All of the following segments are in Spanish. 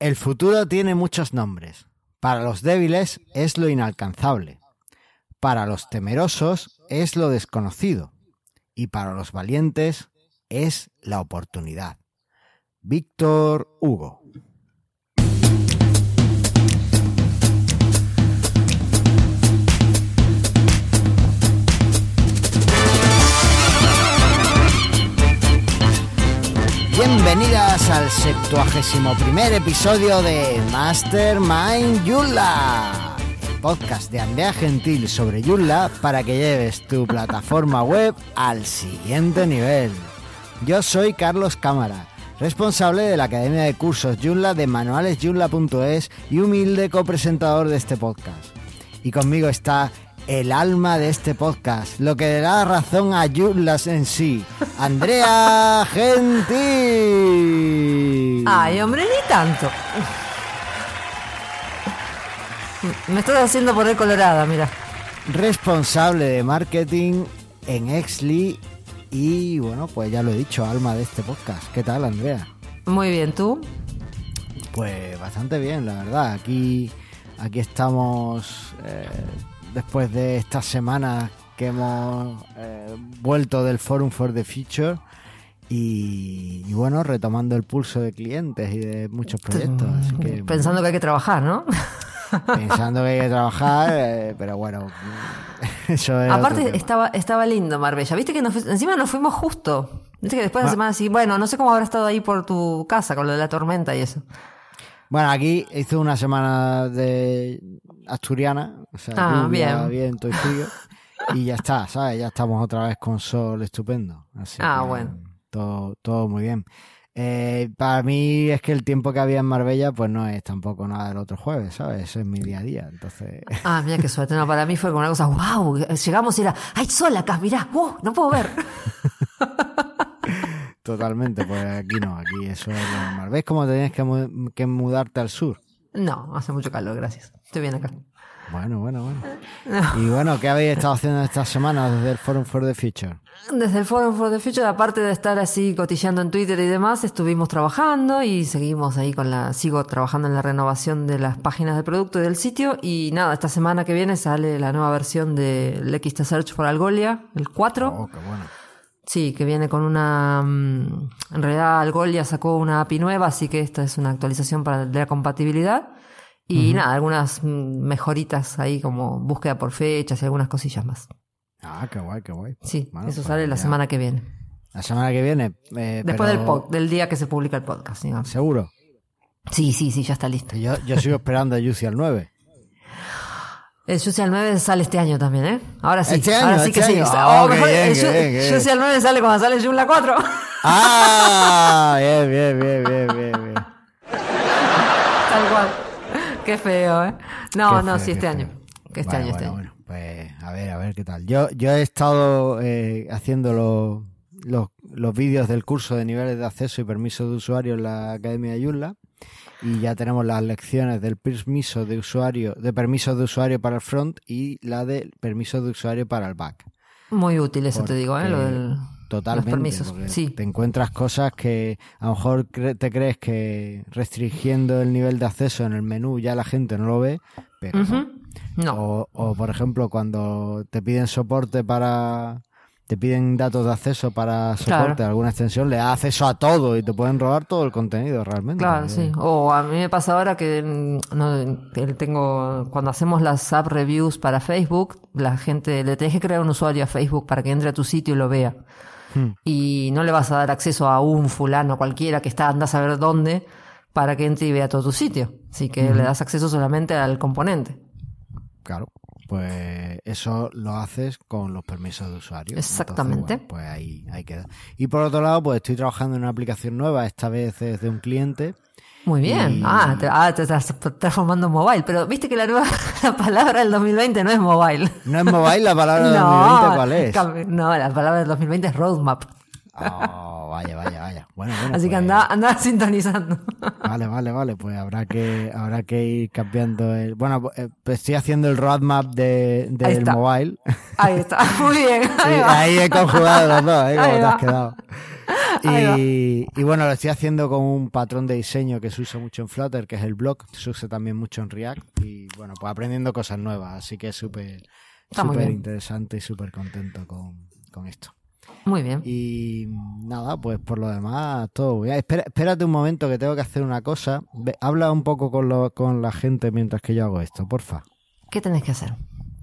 El futuro tiene muchos nombres. Para los débiles es lo inalcanzable. Para los temerosos es lo desconocido. Y para los valientes es la oportunidad. Víctor Hugo. Bienvenidas al 71 primer episodio de Mastermind Joomla, el podcast de Andrea Gentil sobre Joomla para que lleves tu plataforma web al siguiente nivel. Yo soy Carlos Cámara, responsable de la Academia de Cursos Joomla de manualesjoomla.es y humilde copresentador de este podcast. Y conmigo está el alma de este podcast, lo que le da razón a Joomla en sí, Andrea Gentil. Ay, hombre, ni tanto. Me estás haciendo poner colorada, mira. Responsable de marketing en Exly y bueno, pues ya lo he dicho, alma de este podcast. ¿Qué tal, Andrea? Muy bien, ¿tú? Pues bastante bien, la verdad. Aquí, aquí estamos eh, después de estas semanas que hemos eh, vuelto del Forum for the Future y, y bueno, retomando el pulso de clientes y de muchos proyectos. Así que, Pensando que hay que trabajar, ¿no? pensando que hay que trabajar, eh, pero bueno, eso es Aparte, estaba, estaba lindo Marbella. Viste que nos, encima nos fuimos justo. Viste que después de Ah. la semana así, bueno, no sé cómo habrá estado ahí por tu casa con lo de la tormenta y eso. Bueno, aquí hizo una semana de asturiana, o sea, Ah, lluvia, bien. viento y frío, y ya está, ¿sabes? Ya estamos otra vez con sol estupendo. Así Ah, que, bueno. Todo, todo muy bien. Eh, para mí es que el tiempo que había en Marbella, pues no es tampoco nada del otro jueves, ¿sabes? Eso es mi día a día, entonces... Ah, mira qué suerte. No, para mí fue como una cosa, wow, llegamos y era, ¡ay, sol acá, mirá! ¡Uh, no puedo ver! Totalmente, pues aquí no, aquí eso es lo normal. ¿Ves cómo tenías que, mu- que mudarte al sur? No, hace mucho calor, gracias. Estoy bien acá. Bueno, bueno, bueno. Y bueno, ¿qué habéis estado haciendo estas semanas desde el Forum for the Future? Desde el Forum for the Future, aparte de estar así cotilleando en Twitter y demás, estuvimos trabajando y seguimos ahí con la, sigo trabajando en la renovación de las páginas de producto y del sitio. Y nada, esta semana que viene sale la nueva versión del XT Search for Algolia, el 4. Oh, qué bueno. Sí, que viene con una... mm, En realidad Algolia sacó una API nueva, así que esta es una actualización para de la compatibilidad. Y nada, algunas mm, mejoritas ahí como búsqueda por fechas y algunas cosillas más. Ah, qué guay, qué guay. Sí, Bueno, eso pues sale la ya. semana que viene. La semana que viene. eh, Después del, pod- del día que se publica el podcast, digamos. Seguro. Sí, sí, sí, ya está listo. Yo, yo sigo esperando a Juicy al 9. El Juicy al 9 sale este año también, ¿eh? Ahora sí, Este año, ahora sí este que sí. Oh, mejor, bien, el qué Ju- bien, qué bien. Juicy al 9 sale cuando sale Joomla 4. ¡Ah! Bien, bien, bien, bien, bien, bien. Tal cual. Qué feo, ¿eh? No, no, sí, este año. Que este Bueno, año, este bueno, año. bueno. Pues a ver, a ver qué tal. Yo, yo he estado eh, haciendo los, los, los vídeos del curso de niveles de acceso y permiso de usuario en la Academia de Joomla y ya tenemos las lecciones del permiso de usuario, de permiso de usuario para el front y la de permiso de usuario para el back. Muy útil eso te digo, ¿eh? Lo del... Totalmente, Los permisos, sí. te encuentras cosas que a lo mejor te crees que restringiendo el nivel de acceso en el menú ya la gente no lo ve, pero. No. O, o, por ejemplo, cuando te piden soporte para. Te piden datos de acceso para soporte Claro. alguna extensión, le da acceso a todo y te pueden robar todo el contenido realmente. Claro, sí. O a mí me pasa ahora que mm, no, tengo cuando hacemos las app reviews para Facebook, la gente le tenés que crear un usuario a Facebook para que entre a tu sitio y lo vea. Hmm. Y no le vas a dar acceso a un fulano cualquiera que está anda a saber dónde para que entre y vea todo tu sitio. Así que le das acceso solamente al componente. Claro. Pues eso lo haces con los permisos de usuario. Exactamente. Entonces, bueno, pues ahí, ahí queda. Y por otro lado, pues estoy trabajando en una aplicación nueva, esta vez es de un cliente. Muy bien. Y- Ah, te, ah, te estás transformando en mobile. Pero viste que la nueva la palabra del 2020 no es mobile. ¿No es mobile la palabra de 2020? ¿Cuál es? No, la palabra del 2020 es roadmap. Oh, vaya, vaya, vaya. Bueno, bueno. Así que pues- anda, anda sintonizando. Vale, vale, vale. Pues habrá que, habrá que ir cambiando el. Bueno, eh, pues estoy haciendo el roadmap de, del mobile. Ahí está. Muy bien. Ahí he conjugado los dos, ¿eh? Como Ahí te has quedado. Y, y, bueno, lo estoy haciendo con un patrón de diseño que se usa mucho en Flutter, que es el block, se usa también mucho en React y bueno, pues aprendiendo cosas nuevas, así que es súper súper interesante y súper contento con, con, esto. Muy bien. Y nada, pues por lo demás, todo. Espera, espérate un momento que tengo que hacer una cosa. habla un poco con, lo, con la gente mientras que yo hago esto, porfa. ¿Qué tenés que hacer?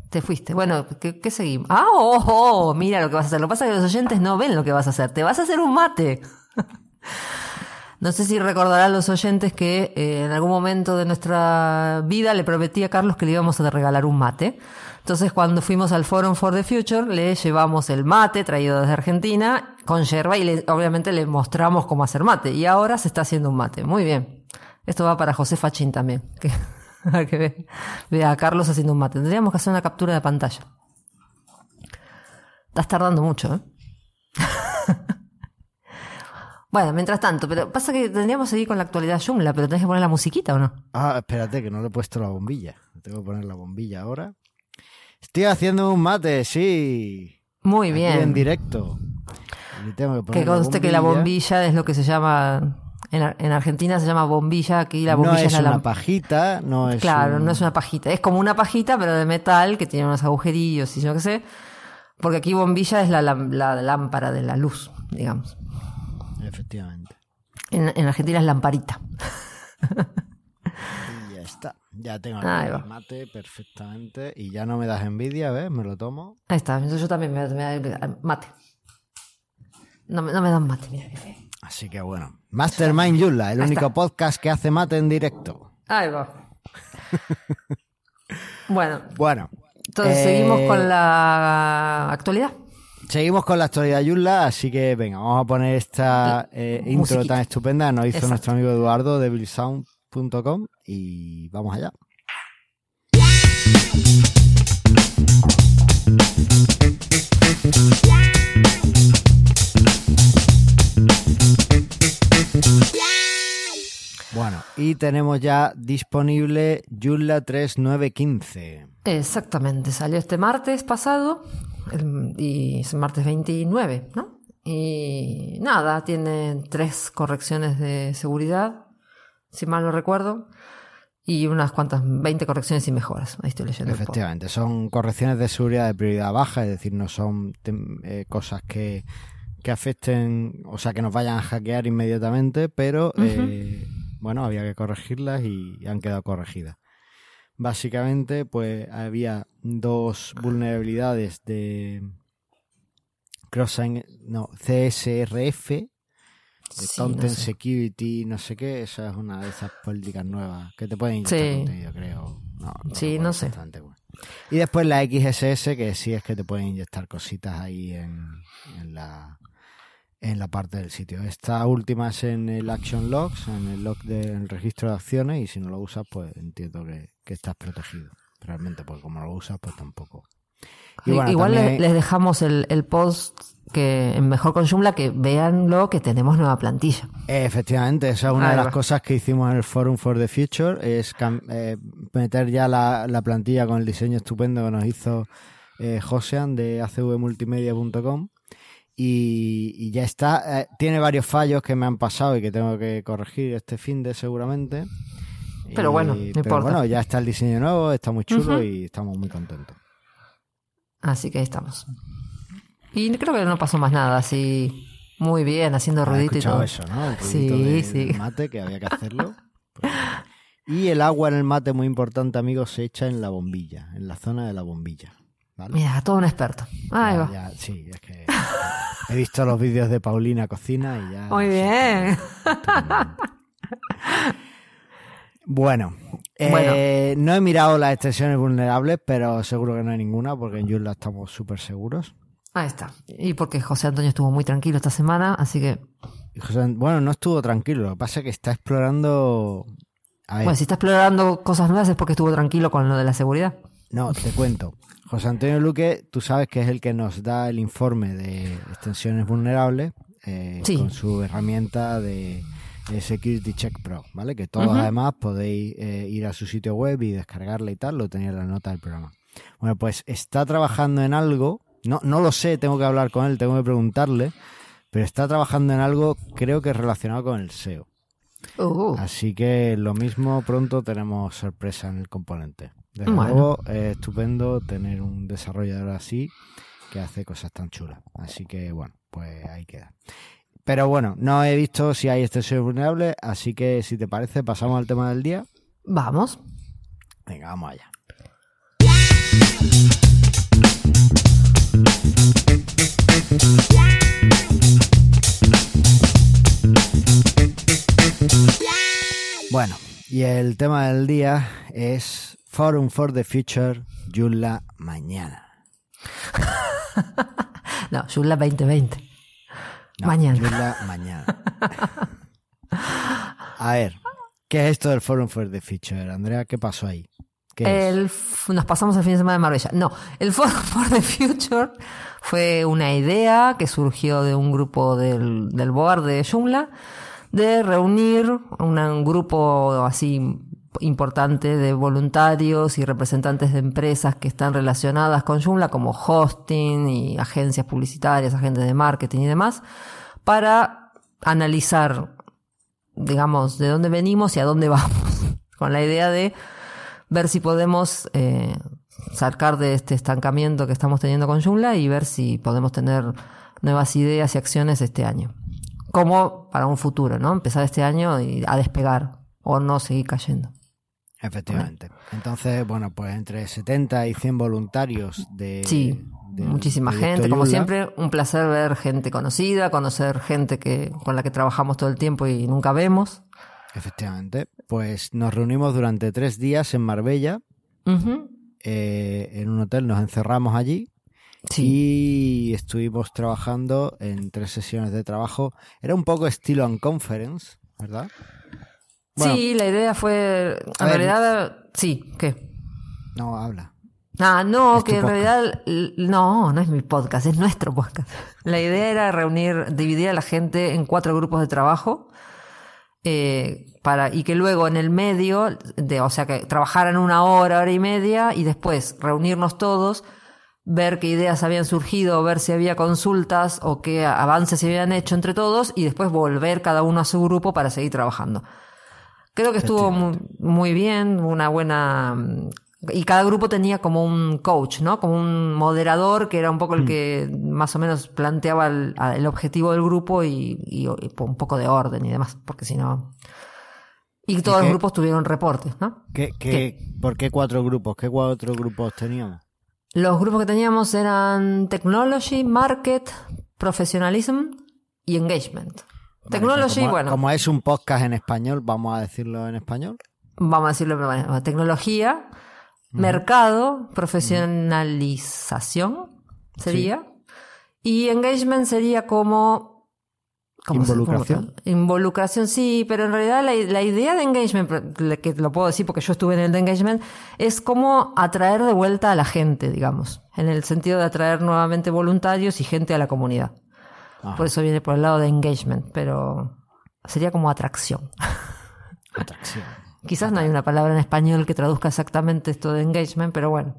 Te fuiste. Bueno, ¿qué, seguimos? ¡Ah! Oh, oh, Mira lo que vas a hacer. Lo que pasa es que los oyentes no ven lo que vas a hacer. Te vas a hacer un mate. no sé si recordarán los oyentes que eh, en algún momento de nuestra vida le prometí a Carlos que le íbamos a regalar un mate. Entonces, cuando fuimos al Forum for the Future, le llevamos el mate traído desde Argentina con yerba y obviamente le mostramos cómo hacer mate. Y ahora se está haciendo un mate. Muy bien. Esto va para José Fachín también. Que que vea a Carlos haciendo un mate. Tendríamos que hacer una captura de pantalla. Estás tardando mucho, ¿eh? bueno, mientras tanto, pero pasa que tendríamos que seguir con la actualidad Joomla, pero tenés que poner la musiquita o no? Ah, espérate, que no le he puesto la bombilla. Tengo que poner la bombilla ahora. Estoy haciendo un mate, sí. Muy bien. En directo. que, que conste que la bombilla es lo que se llama en, Argentina se llama bombilla, aquí la bombilla no es, una pajita, no es Claro, no es una pajita, es como una pajita pero de metal que tiene unos agujerillos y yo qué sé, porque aquí bombilla es la, lámpara de la luz, digamos. Efectivamente. En, Argentina es lamparita. ya tengo el mate perfectamente y ya no me das envidia, ¿ves? Me lo tomo. Ahí está, yo también me, me mate. No, no me dan mate, mira. Así que bueno, Mastermind Yula, el único podcast que hace mate en directo. Ahí va. bueno. Bueno. Entonces seguimos con eh, la actualidad. Seguimos con la actualidad Yula, así que venga, vamos a poner esta eh, intro tan estupenda. Nos hizo nuestro amigo Eduardo de billsound.com y vamos allá. Bueno, y tenemos ya disponible Joomla 3915. Exactamente, salió este martes pasado y es martes 29, ¿no? Y nada, tiene tres correcciones de seguridad, si mal no recuerdo, y unas cuantas, 20 correcciones y mejoras. Ahí estoy leyendo. Efectivamente, son correcciones de seguridad de prioridad baja, es decir, no son eh, cosas que, que afecten, o sea, que nos vayan a hackear inmediatamente, pero bueno, había que corregirlas y han quedado corregidas. Básicamente, pues había dos vulnerabilidades de cross no, CSRF, de Content Security, no sé qué, esa es una de esas políticas nuevas que te pueden inyectar contenido, creo. sí, no sé. Y después la XSS, que sí es que te pueden inyectar cositas ahí en, en la en la parte del sitio. Esta última es en el Action Logs, en el log del registro de acciones, y si no lo usas, pues entiendo que, estás protegido. Realmente, pues como lo usas, pues tampoco. Igual les dejamos el, post que en Mejor con Joomla que veanlo que tenemos nueva plantilla. Efectivamente, esa es una de las cosas que hicimos en el Forum for the Future, es eh, meter ya la, plantilla con el diseño estupendo que nos hizo eh, Josean de acvmultimedia.com y, ya está. Eh, tiene varios fallos que me han pasado y que tengo que corregir este fin de seguramente. Pero bueno, no importa. bueno, ya está el diseño nuevo, está muy chulo y estamos muy contentos. Así que ahí estamos. Y creo que no pasó más nada, así muy bien, haciendo ruidito y todo. eso, ¿no? El sí, sí. mate, que había que hacerlo. Y el agua en el mate, muy importante, amigos, se echa en la bombilla, en la zona de la bombilla. Mira, todo un experto. Ahí va. sí, es que he visto los vídeos de Paulina Cocina y ya. Muy bien. Bueno, eh, no he mirado las extensiones vulnerables, pero seguro que no hay ninguna, porque en Joomla estamos súper seguros. Ahí está. Y porque José Antonio estuvo muy tranquilo esta semana, así que. bueno, no estuvo tranquilo, lo que pasa es que está explorando. Bueno, si está explorando cosas nuevas es porque estuvo tranquilo con lo de la seguridad. No, te cuento. José Antonio Luque, tú sabes que es el que nos da el informe de extensiones vulnerables eh, con su herramienta de, Security Check Pro, ¿vale? Que todos además podéis eh, ir a su sitio web y descargarla y tal, lo tenía en la nota del programa. Bueno, pues está trabajando en algo, no, no lo sé, tengo que hablar con él, tengo que preguntarle, pero está trabajando en algo creo que relacionado con el SEO. Uh, Así que lo mismo pronto tenemos sorpresa en el componente. Desde Bueno. luego es estupendo tener un desarrollador así que hace cosas tan chulas. Así que bueno, pues ahí queda. Pero bueno, no he visto si hay extensiones vulnerables, así que si te parece pasamos al tema del día. vamos. Venga, vamos allá. Bueno, y el tema del día es Forum for the Future, Joomla mañana. No, Joomla 2020. No, Mañana. Mañana. A ver, ¿qué es esto del Forum for the Future? Andrea, ¿qué pasó ahí? El nos pasamos el fin de semana de Marbella. No, el Forum for the Future fue una idea que surgió de un grupo del, del board de Joomla de reunir un grupo así importante de voluntarios y representantes de empresas que están relacionadas con Joomla como hosting y agencias publicitarias, agentes de marketing y demás para analizar digamos, de dónde venimos y a dónde vamos, con la idea de ver si podemos eh, sacar de este estancamiento que estamos teniendo con Joomla y ver si podemos tener nuevas ideas y acciones este año. Como para un futuro, ¿no? Empezar este año y a despegar o no seguir cayendo. Efectivamente. Entonces, bueno, pues entre 70 y 100 voluntarios de... Sí, muchísima gente. Como siempre, un placer ver gente conocida, conocer gente que con la que trabajamos todo el tiempo y nunca vemos. Efectivamente. Pues nos reunimos durante tres días en Marbella, eh, en un hotel, nos encerramos allí Sí. y estuvimos trabajando en tres sesiones de trabajo. Era un poco estilo on conference, ¿verdad? Bueno, sí, la idea fue. a En ver. realidad, sí, ¿qué? No, habla. Ah, no, que en podcast. realidad. No, no es mi podcast, es nuestro podcast. La idea era reunir, dividir a la gente en cuatro grupos de trabajo. Eh, para, y que luego en el medio, de, o sea, que trabajaran una hora, hora y media, y después reunirnos todos, ver qué ideas habían surgido, ver si había consultas o qué avances se habían hecho entre todos, y después volver cada uno a su grupo para seguir trabajando. Creo que estuvo muy, muy bien, una buena... Y cada grupo tenía como un coach, ¿no? Como un moderador que era un poco el que más o menos planteaba el, el objetivo del grupo y, y- y un poco de orden y demás, porque si no... Y todos qué? los grupos tuvieron reportes, ¿no? ¿Qué, qué, ¿Por qué cuatro grupos? ¿Qué cuatro grupos teníamos? Los grupos que teníamos eran Technology, Market, Professionalism y Engagement. Technology, como, bueno, Como es un podcast en español, vamos a decirlo en español. vamos a decirlo de otra manera, tecnología, mercado, profesionalización sería, y engagement sería como... ¿cómo se- Involucración. involucración, sí, pero en realidad la, la idea de engagement, que lo puedo decir porque yo estuve en el de engagement, es como atraer de vuelta a la gente, digamos, en el sentido de atraer nuevamente voluntarios y gente a la comunidad. Ajá. Por eso viene por el lado de engagement, pero sería como atracción. Atracción. Quizás no hay una palabra en español que traduzca exactamente esto de engagement, pero bueno.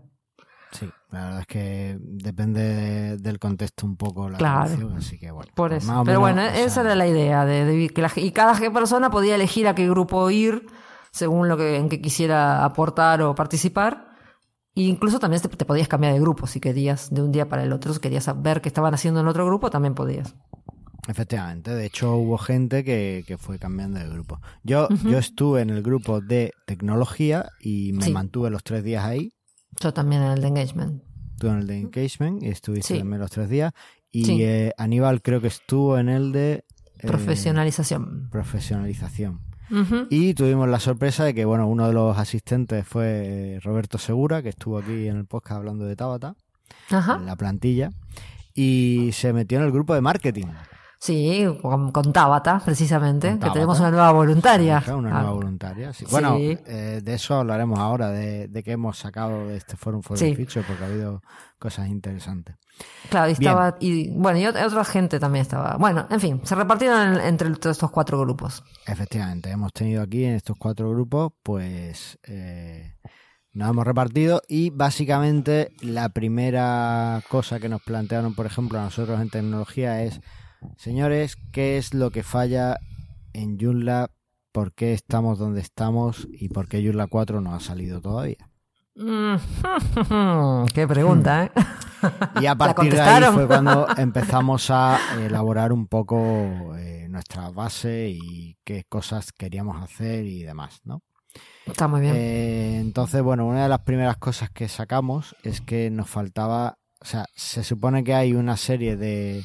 Sí, la verdad es que depende de- del contexto un poco la Claro. traducción, así que bueno. Por pues eso. Pero menos, bueno, sea, esa era la idea de, de que la- y cada persona podía elegir a qué grupo ir según lo que en que quisiera aportar o participar. E incluso también te, te podías cambiar de grupo si querías de un día para el otro, si querías ver qué estaban haciendo en otro grupo, también podías. Efectivamente, de hecho hubo gente que, que fue cambiando de grupo. Yo, yo estuve en el grupo de tecnología y me Sí. mantuve los tres días ahí. Yo también en el de engagement. Estuve en el de engagement y estuviste Sí. también los tres días. Y Sí. eh, Aníbal creo que estuvo en el de eh, Profesionalización. profesionalización. Y tuvimos la sorpresa de que, bueno, uno de los asistentes fue eh, Roberto Segura, que estuvo aquí en el podcast hablando de Tabata, Ajá. en la plantilla, y se metió en el grupo de marketing. Sí, con, con Tabata, precisamente, Con que tenemos una nueva voluntaria. Una Ah, nueva voluntaria. sí. Bueno, Sí. eh, de eso hablaremos ahora, de, de qué hemos sacado de este Forum for Sí. the Future, porque ha habido cosas interesantes. Claro, y estaba, y bueno, y ot- otra gente también estaba. Bueno, en fin, se repartieron en- entre todos estos cuatro grupos. Efectivamente, hemos tenido aquí en estos cuatro grupos, pues eh, nos hemos repartido y básicamente la primera cosa que nos plantearon, por ejemplo, a nosotros en tecnología es, Señores, ¿qué es lo que falla en Joomla? ¿Por qué estamos donde estamos? ¿Y por qué Joomla 4 no ha salido todavía? Mm, qué pregunta, ¿eh? Y a partir de ahí fue cuando empezamos a elaborar un poco eh, nuestra base y qué cosas queríamos hacer y demás, ¿no? Está muy bien. Eh, entonces, bueno, una de las primeras cosas que sacamos es que nos faltaba, o sea, se supone que hay una serie de,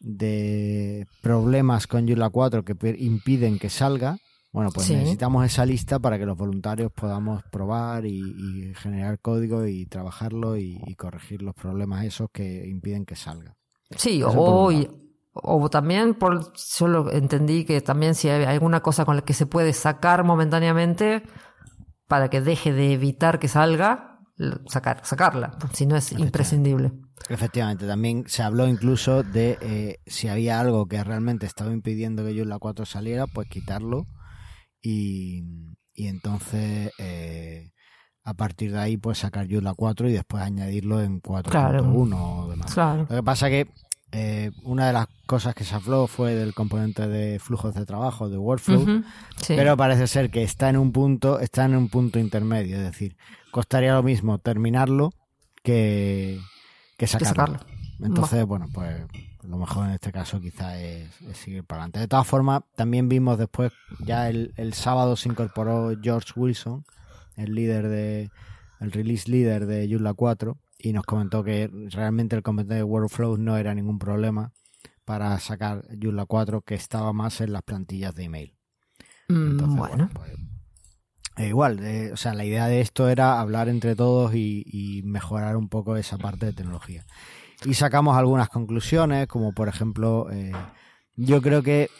de problemas con Joomla 4 que impiden que salga. Bueno, pues necesitamos esa lista para que los voluntarios podamos probar y, generar código y trabajarlo y, corregir los problemas esos que impiden que salga. Sí, o, o también por solo entendí que también si hay alguna cosa con la que se puede sacar momentáneamente para que deje de evitar que salga, sacar, sacarla, si no es imprescindible. Efectivamente, también se habló incluso de eh, si había algo que realmente estaba impidiendo que yo en la 4 saliera, pues quitarlo y, y entonces eh, a partir de ahí pues sacar yo la 4 y después añadirlo en 4.1 claro. o demás. Lo que pasa que eh, una de las cosas que se habló fue del componente de flujos de trabajo, de workflow, pero parece ser que está en un punto, está en un punto intermedio, es decir, costaría lo mismo terminarlo que, que sacarlo. Entonces, bueno, pues lo mejor en este caso quizá es, seguir para adelante. De todas formas, también vimos después, ya el, el sábado se incorporó George Wilson, el líder de, el release leader de Joomla 4, y nos comentó que realmente el componente de Workflow no era ningún problema para sacar Joomla 4 que estaba más en las plantillas de email. Mm, bueno. Pues, eh, igual, eh, o sea, la idea de esto era hablar entre todos y, mejorar un poco esa parte de tecnología. Y sacamos algunas conclusiones, como por ejemplo, eh, yo creo que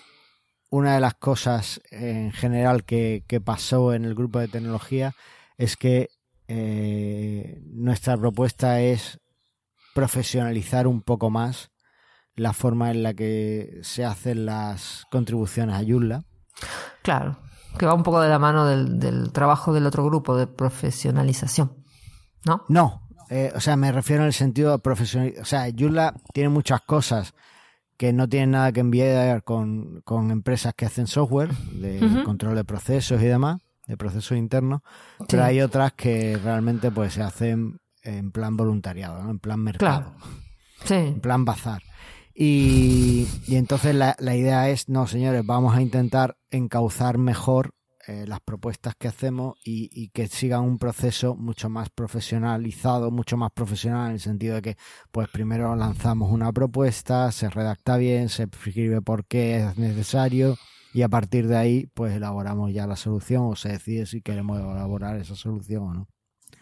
una de las cosas en general que, pasó en el grupo de tecnología es que nuestra propuesta es profesionalizar un poco más la forma en la que se hacen las contribuciones a Joomla. Claro, que va un poco de la mano del, trabajo del otro grupo de profesionalización, ¿no? No, eh, o sea, me refiero en el sentido de profesionalización. O sea, Joomla tiene muchas cosas que no tienen nada que enviar con, empresas que hacen software, de control de procesos y demás de procesos internos, pero hay otras que realmente pues se hacen en plan voluntariado, ¿no? en plan mercado, en plan bazar. Y, entonces la, idea es, no señores, vamos a intentar encauzar mejor eh, las propuestas que hacemos y, y, que sigan un proceso mucho más profesionalizado, mucho más profesional en el sentido de que pues primero lanzamos una propuesta, se redacta bien, se escribe por qué es necesario, y a partir de ahí pues elaboramos ya la solución o se decide si queremos elaborar esa solución o no.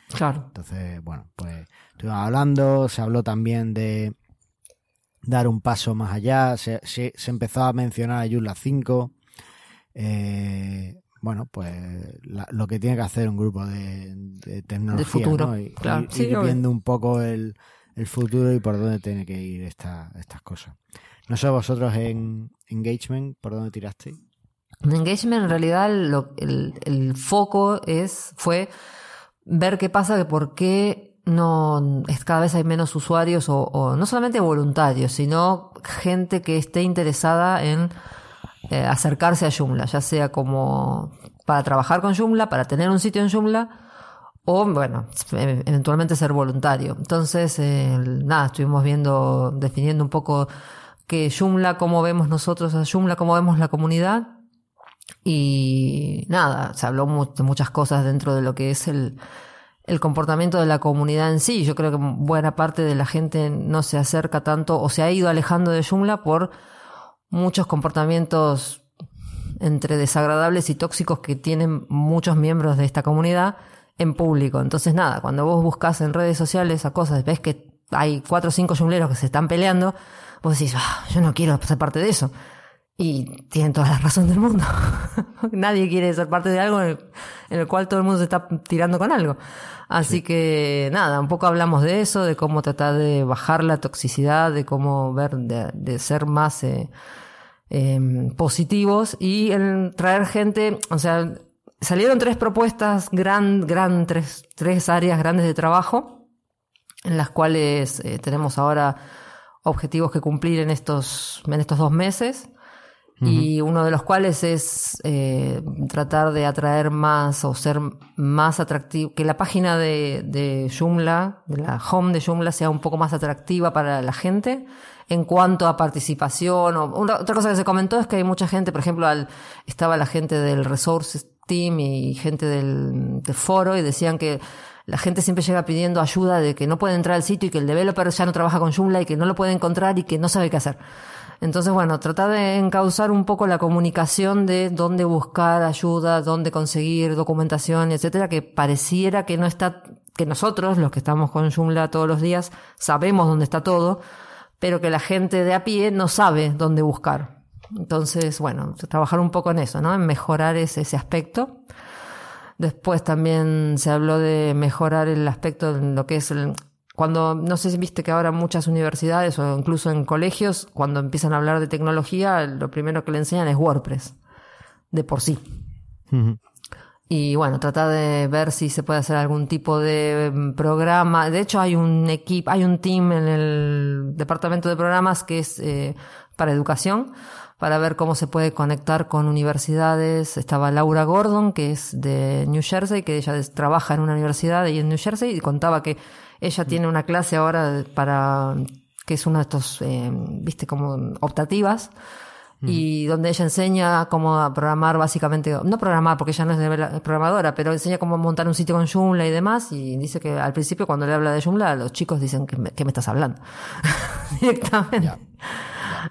Claro. Entonces, bueno, pues estuvimos hablando, se habló también de dar un paso más allá, se, se, empezó a mencionar a Joomla 5, eh, bueno, pues lo que tiene que hacer un grupo de, tecnología, de futuro, Y, ir viendo un poco el, el, futuro y por dónde tiene que ir esta, estas cosas. No sé vosotros en engagement, ¿por dónde tirasteis? En engagement en realidad el, foco es fue ver qué pasa, que por qué no es cada vez hay menos usuarios o, no solamente voluntarios, sino gente que esté interesada en eh, acercarse a Joomla, ya sea como para trabajar con Joomla, para tener un sitio en Joomla o bueno, eventualmente ser voluntario. Entonces, eh, nada, estuvimos viendo, definiendo un poco que Joomla, cómo vemos nosotros a Joomla, cómo vemos la comunidad. Y nada, se habló de muchas cosas dentro de lo que es el, el comportamiento de la comunidad en sí. Yo creo que buena parte de la gente no se acerca tanto o se ha ido alejando de Joomla por muchos comportamientos entre desagradables y tóxicos que tienen muchos miembros de esta comunidad en público. Entonces, nada, cuando vos buscas en redes sociales a cosas, ves que hay cuatro o cinco jungleros que se están peleando, vos decís, ah, yo no quiero ser parte de eso. Y tienen toda la razón del mundo. Nadie quiere ser parte de algo en el, cual todo el mundo se está tirando con algo. Así que nada, un poco hablamos de eso, de cómo tratar de bajar la toxicidad, de cómo ver, de, ser más eh, em, positivos y el traer gente, o sea, salieron tres propuestas, gran, gran, tres, tres áreas grandes de trabajo, en las cuales eh, tenemos ahora objetivos que cumplir en estos, en estos dos meses y uno de los cuales es eh, tratar de atraer más o ser más atractivo, que la página de, de Joomla, de la home de Joomla sea un poco más atractiva para la gente en cuanto a participación. O, otra cosa que se comentó es que hay mucha gente, por ejemplo, al, estaba la gente del Resources Team y gente del, foro y decían que la gente siempre llega pidiendo ayuda de que no puede entrar al sitio y que el developer ya no trabaja con Joomla y que no lo puede encontrar y que no sabe qué hacer. Entonces, bueno, tratar de encauzar un poco la comunicación de dónde buscar ayuda, dónde conseguir documentación, etcétera, que pareciera que no está, que nosotros, los que estamos con Joomla todos los días, sabemos dónde está todo, pero que la gente de a pie no sabe dónde buscar. Entonces, bueno, trabajar un poco en eso, ¿no? En mejorar ese, ese aspecto. Después también se habló de mejorar el aspecto en lo que es el, cuando, no sé si viste que ahora muchas universidades o incluso en colegios, cuando empiezan a hablar de tecnología, lo primero que le enseñan es WordPress, de por sí. Y bueno, trata de ver si se puede hacer algún tipo de mm, programa. De hecho, hay un equipo, hay un team en el departamento de programas que es eh, para educación, para ver cómo se puede conectar con universidades. Estaba Laura Gordon, que es de New Jersey, que ella trabaja en una universidad ahí en New Jersey y contaba que ella tiene una clase ahora para, que es una de estos, eh, viste, como optativas, y donde ella enseña cómo programar básicamente, no programar porque ella no es programadora, pero enseña cómo montar un sitio con Joomla y demás, y dice que al principio cuando le habla de Joomla, los chicos dicen, que me, me estás hablando? Directamente.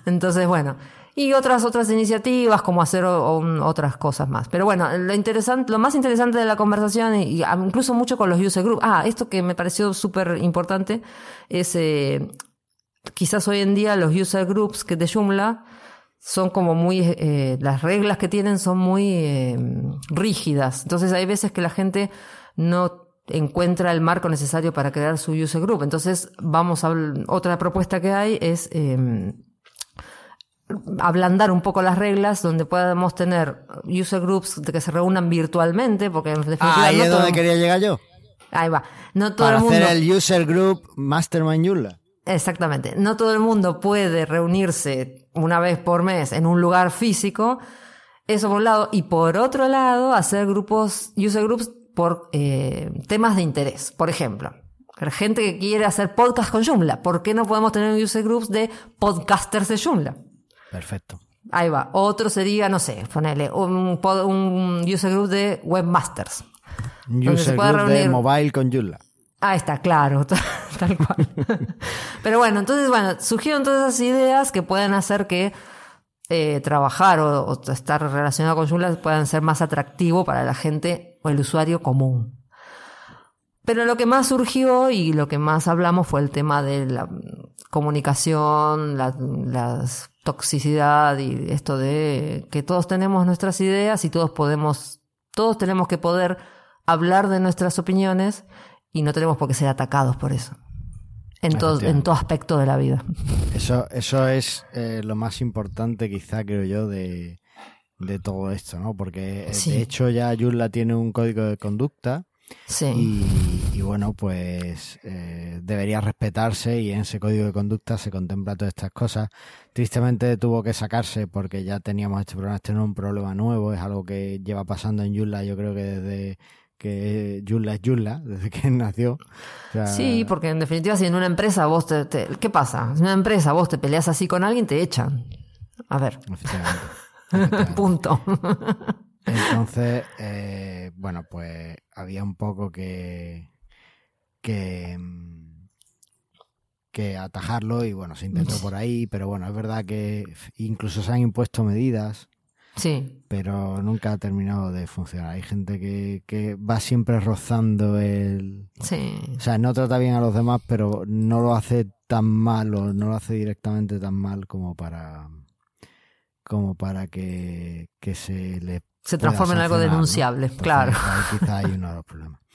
Entonces, bueno, y otras otras iniciativas como hacer otras cosas más. Pero bueno, lo interesante, lo más interesante de la conversación y, incluso mucho con los user groups. Ah, esto que me pareció súper importante es eh, quizás hoy en día los user groups que de Joomla son como muy eh, las reglas que tienen son muy eh, rígidas. Entonces hay veces que la gente no encuentra el marco necesario para crear su user group. Entonces, vamos a otra propuesta que hay es eh, ablandar un poco las reglas donde podamos tener user groups que se reúnan virtualmente, porque en definitiva. Ah, ahí es donde quería llegar yo. Ahí va. No todo Para el mundo... hacer el user group Mastermind Yula. Exactamente. No todo el mundo puede reunirse una vez por mes en un lugar físico. Eso por un lado. Y por otro lado, hacer grupos, user groups por eh, temas de interés. Por ejemplo, gente que quiere hacer podcast con Joomla. ¿Por qué no podemos tener user groups de podcasters de Joomla? Perfecto. Ahí va. Otro sería, no sé, ponerle un, un user group de webmasters. Un user group de mobile con Joomla. Ah, está, claro, tal cual. Pero bueno, entonces, bueno, surgieron todas esas ideas que pueden hacer que eh, trabajar o, o, estar relacionado con Joomla puedan ser más atractivo para la gente o el usuario común. Pero lo que más surgió y lo que más hablamos fue el tema de la comunicación, la, toxicidad y esto de que todos tenemos nuestras ideas y todos podemos, todos tenemos que poder hablar de nuestras opiniones y no tenemos por qué ser atacados por eso. En todo, en todo aspecto de la vida. Eso, eso es eh, lo más importante, quizá, creo yo, de, de todo esto, ¿no? Porque sí. de hecho ya Joomla tiene un código de conducta Sí. Y, y, bueno, pues eh, debería respetarse y en ese código de conducta se contempla todas estas cosas. Tristemente tuvo que sacarse porque ya teníamos este problema, este no es un problema nuevo, es algo que lleva pasando en Joomla yo creo que desde que Joomla es Joomla, desde que nació. O sea, sí, porque en definitiva si en una empresa vos te, te... ¿Qué pasa? En una empresa vos te peleas así con alguien, te echan. A ver. Efectivamente. Punto. Entonces, eh, bueno, pues había un poco que, que, que atajarlo y bueno, se intentó por ahí, pero bueno, es verdad que incluso se han impuesto medidas, sí. pero nunca ha terminado de funcionar. Hay gente que, que va siempre rozando el... Sí. O sea, no trata bien a los demás, pero no lo hace tan mal o no lo hace directamente tan mal como para como para que, que se le se transforma en algo denunciable, ¿no? claro. Ahí quizá hay uno de los problemas.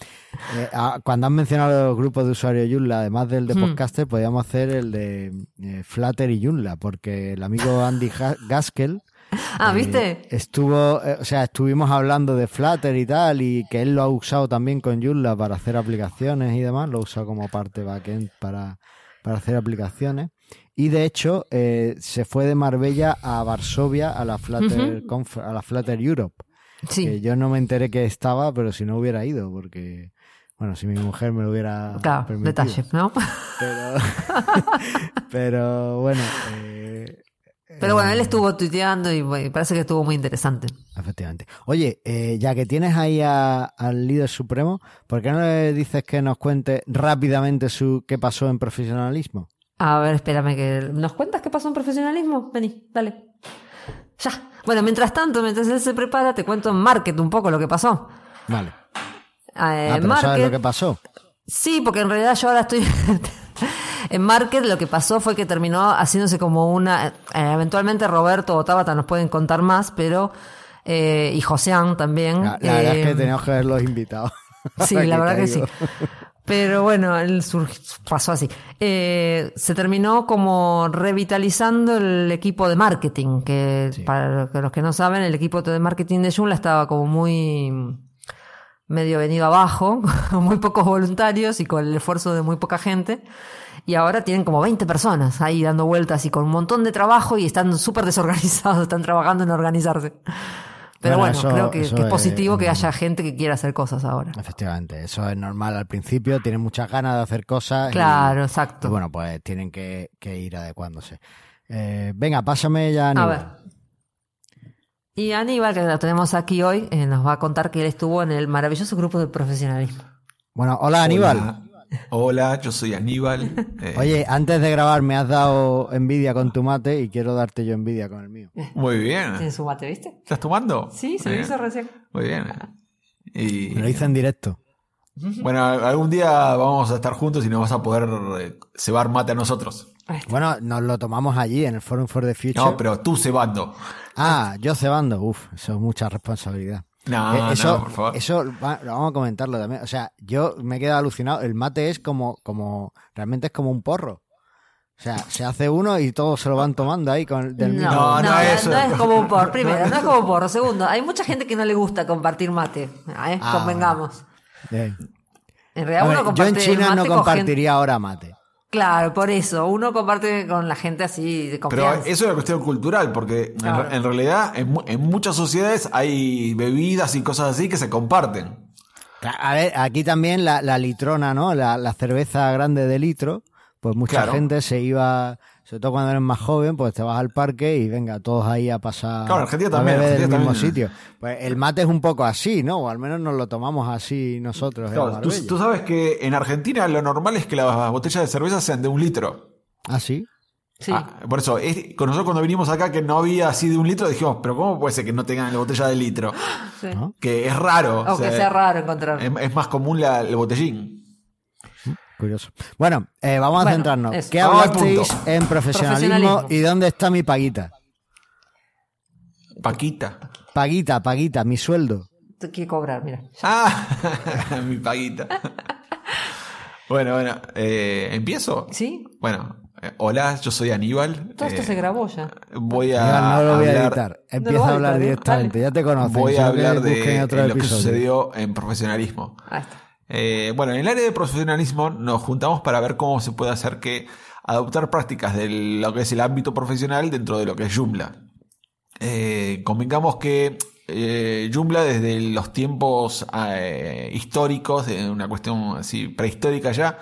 Eh, cuando han mencionado los grupos de usuarios Joomla, además del de podcaster, hmm. podríamos hacer el de eh, Flutter y Joomla, porque el amigo Andy Gaskell Ah, ¿viste? Eh, estuvo, eh, o sea, estuvimos hablando de Flutter y tal, y que él lo ha usado también con Joomla para hacer aplicaciones y demás, lo ha usado como parte backend para, para hacer aplicaciones. Y de hecho, eh, se fue de Marbella a Varsovia a la Flutter, a la Flutter Europe. Sí, Que yo no me enteré que estaba, pero si no hubiera ido, porque, bueno, si mi mujer me lo hubiera claro, permitido. detalle, ¿no? Pero, pero bueno, eh, Pero bueno, él eh, estuvo tuiteando y bueno, parece que estuvo muy interesante. Efectivamente. Oye, eh, ya que tienes ahí a- al líder supremo, ¿por qué no le dices que nos cuente rápidamente su qué pasó en profesionalismo? A ver, espérame que... ¿Nos cuentas qué pasó en profesionalismo? Vení, dale. Ya. Bueno, mientras tanto, mientras él se prepara, te cuento en Market un poco lo que pasó. Vale. Eh, Ah, pero Market, ¿sabes lo que pasó? Sí, porque en realidad yo ahora estoy... en Market lo que pasó fue que terminó haciéndose como una... eh, eventualmente Roberto o Tabata nos pueden contar más, pero... eh, y Joseán también. La, la verdad es que eh, teníamos que verlos invitados. Sí, la verdad que sí. Pero bueno, él sur- pasó así. Eh, se terminó como revitalizando el equipo de marketing, que Sí. para los que no saben, el equipo de marketing de Joomla estaba como muy medio venido abajo, con muy pocos voluntarios y con el esfuerzo de muy poca gente. Y ahora tienen como 20 personas ahí dando vueltas y con un montón de trabajo y están súper desorganizados, están trabajando en organizarse. Pero Bueno, bueno, eso- creo que, es es- positivo que haya gente que quiera hacer cosas ahora. Efectivamente, eso es normal al principio, tienen muchas ganas de hacer cosas. y- Claro, Y, exacto. bueno, pues tienen que, que ir adecuándose. Eh, venga, pásame ya, A Aníbal. ver. Y Aníbal, que lo tenemos aquí hoy, eh, nos va a contar que él estuvo en el maravilloso grupo de profesionalismo. Bueno, hola Aníbal. Hola, Hola, yo soy Aníbal. Eh, Oye, antes de grabar me has dado envidia con tu mate y quiero darte yo envidia con el mío. muy bien. Tiene su mate, ¿viste? ¿Estás tomando? Sí, se lo hizo recién. Muy bien. Y Me lo hice en directo. bueno, algún día vamos a estar juntos y nos vas a poder eh, cebar mate a nosotros. Bueno, nos lo tomamos allí en el Forum for the Future. No, pero tú cebando. Ah, yo cebando. Uf, eso es mucha responsabilidad. No, Eh, eso, no, por favor. eso va- vamos a comentarlo también. O sea, yo me he quedado alucinado. El mate es como, como, realmente es como un porro. O sea, se hace uno y todos se lo van tomando ahí con del mismo. No, no, No, no, no, eso. no es como un porro. Primero, no es como un porro. Segundo, hay mucha gente que no le gusta compartir mate. ¿eh? Ah, Convengamos. Bien. En realidad ver, uno yo comparte en China mate no gente- compartiría ahora mate. Claro, por eso. Uno comparte con la gente así de Pero confianza. eso es una cuestión cultural, porque en- Claro. en, realidad en, mu- en muchas sociedades hay bebidas y cosas así que se comparten. A ver, aquí también la, la litrona, ¿no? La, la cerveza grande de litro, pues mucha Claro. gente se iba, sobre todo cuando eres más joven, pues te vas al parque y venga, todos ahí a pasar Claro, en Argentina a también, beber del Argentina mismo también. sitio. Pues el mate es un poco así, ¿no? O al menos nos lo tomamos así nosotros. en Claro, tú, sabes que en Argentina lo normal es que las botellas de cerveza sean de un litro. ¿Ah, sí? Sí. Ah, por eso, es- con nosotros cuando vinimos acá que no había así de un litro, dijimos, pero ¿cómo puede ser que no tengan la botella de litro? sí. ¿no? Que es raro. O que sea raro encontrar. Es, es más común la- el botellín. Curioso. Bueno, eh, vamos a Bueno, centrarnos. eso. ¿Qué hablasteis punto. en profesionalismo, Profesionalismo. y dónde está mi paguita? Paquita. Paguita, paguita, mi sueldo. Te quiere cobrar, mira. Ah, mi paguita. bueno, bueno, eh, ¿empiezo? ¿Sí? Bueno, eh, hola, yo soy Aníbal. Todo esto Eh, se grabó ya. Voy a no lo voy a editar. Empieza a hablar editar, directamente. Dale. Ya te conocen. Voy a que hablar de otro lo que episodio. sucedió en profesionalismo. Ahí está. Eh, bueno, en el área de profesionalismo nos juntamos para ver cómo se puede hacer que adoptar prácticas de lo que es el ámbito profesional dentro de lo que es Joomla. Eh, convengamos que eh, desde los tiempos eh, históricos, una cuestión así prehistórica ya,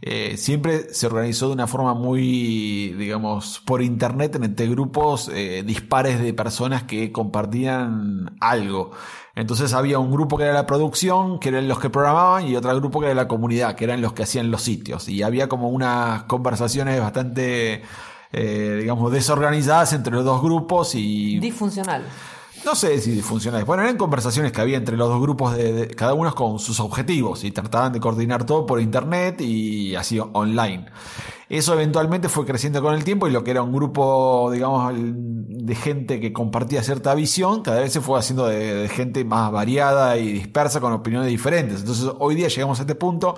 eh, siempre se organizó de una forma muy, digamos, por internet entre grupos dispares de personas que compartían algo. Entonces había un grupo que era la producción, que eran los que programaban, y otro grupo que era la comunidad, que eran los que hacían los sitios. Y había como unas conversaciones bastante, eh, digamos, desorganizadas entre los dos grupos y Disfuncional. no sé si disfuncionales. Bueno, eran conversaciones que había entre los dos grupos, de, de- cada uno con sus objetivos, y trataban de coordinar todo por internet y así online. Eso eventualmente fue creciendo con el tiempo y lo que era un grupo, digamos, de gente que compartía cierta visión, cada vez se fue haciendo de, de gente más variada y dispersa con opiniones diferentes. Entonces hoy día llegamos a este punto